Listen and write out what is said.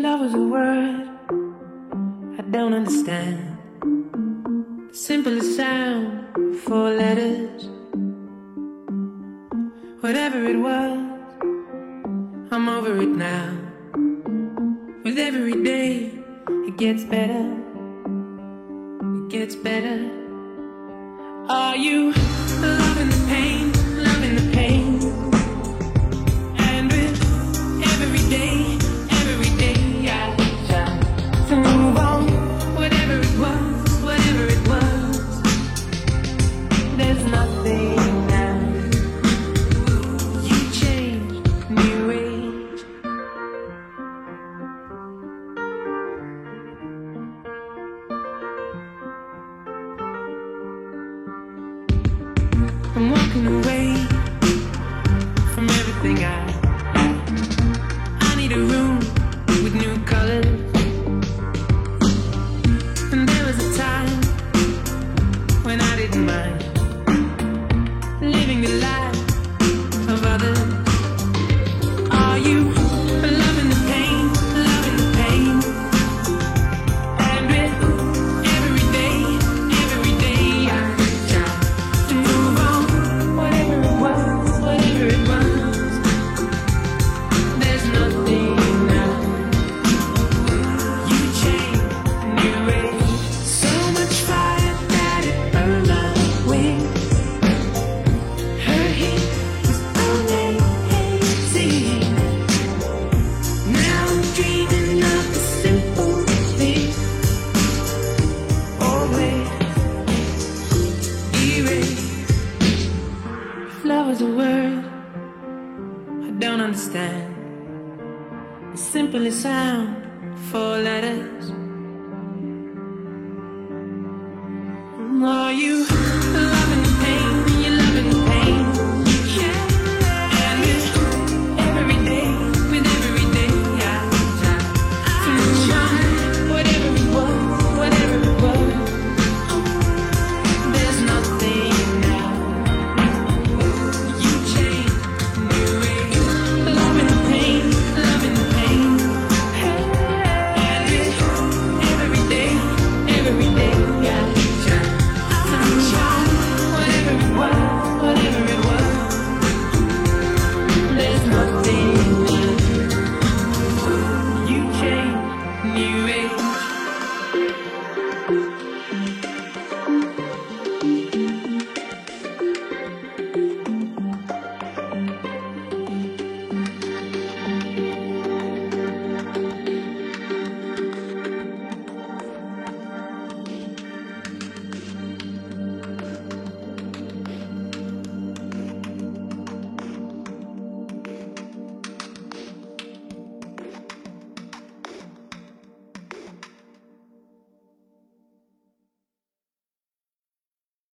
Love was a word, I don't understand. The simplest sound, four letters. Whatever it was, I'm over it now. With every day, it gets better. It gets better. Are you? away from everything I don't understand. It's simply sound, four letters.